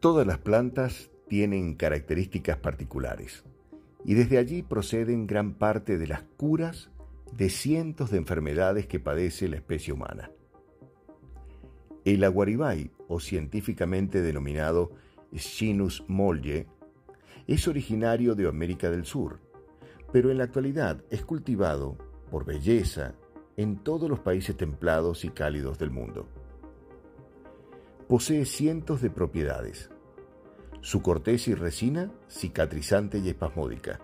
Todas las plantas tienen características particulares y desde allí proceden gran parte de las curas de cientos de enfermedades que padece la especie humana. El aguaribay, o científicamente denominado Schinus molye, es originario de América del Sur, pero en la actualidad es cultivado por belleza en todos los países templados y cálidos del mundo. Posee cientos de propiedades. Su corteza y resina cicatrizante y espasmódica.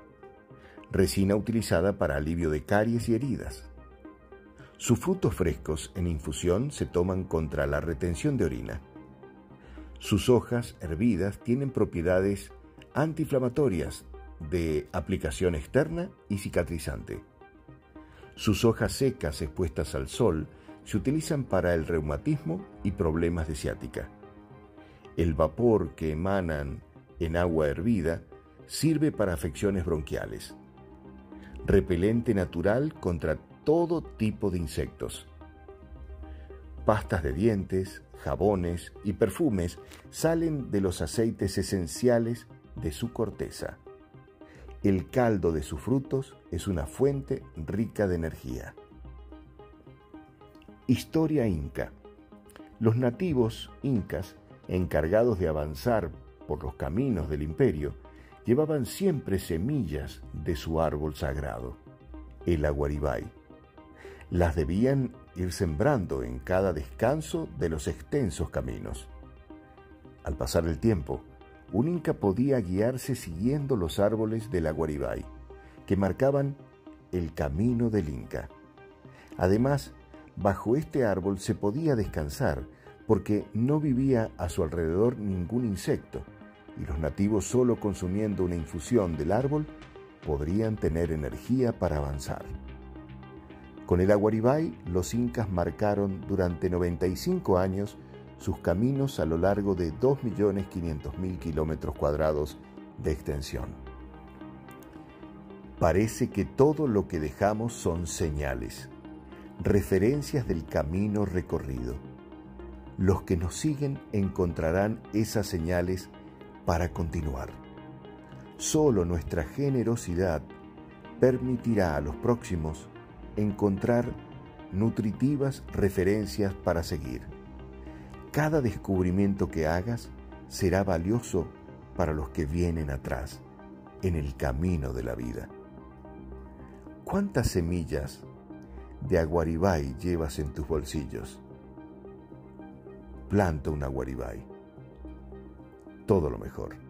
Resina utilizada para alivio de caries y heridas. Sus frutos frescos en infusión se toman contra la retención de orina. Sus hojas hervidas tienen propiedades antiinflamatorias de aplicación externa y cicatrizante. Sus hojas secas expuestas al sol se utilizan para el reumatismo y problemas de ciática. El vapor que emanan en agua hervida sirve para afecciones bronquiales. Repelente natural contra todo tipo de insectos. Pastas de dientes, jabones y perfumes salen de los aceites esenciales de su corteza. El caldo de sus frutos es una fuente rica de energía. Historia inca. Los nativos incas, encargados de avanzar por los caminos del imperio, llevaban siempre semillas de su árbol sagrado, el aguaribay. Las debían ir sembrando en cada descanso de los extensos caminos. Al pasar el tiempo, un inca podía guiarse siguiendo los árboles del aguaribay, que marcaban el camino del inca. Además, bajo este árbol se podía descansar porque no vivía a su alrededor ningún insecto y los nativos solo consumiendo una infusión del árbol podrían tener energía para avanzar. Con el aguaribay, los incas marcaron durante 95 años sus caminos a lo largo de 2.500.000 kilómetros cuadrados de extensión. Parece que todo lo que dejamos son señales, referencias del camino recorrido. Los que nos siguen encontrarán esas señales para continuar. Solo nuestra generosidad permitirá a los próximos encontrar nutritivas referencias para seguir. Cada descubrimiento que hagas será valioso para los que vienen atrás en el camino de la vida. ¿Cuántas semillas de aguaribay llevas en tus bolsillos? Planta un aguaribay. Todo lo mejor.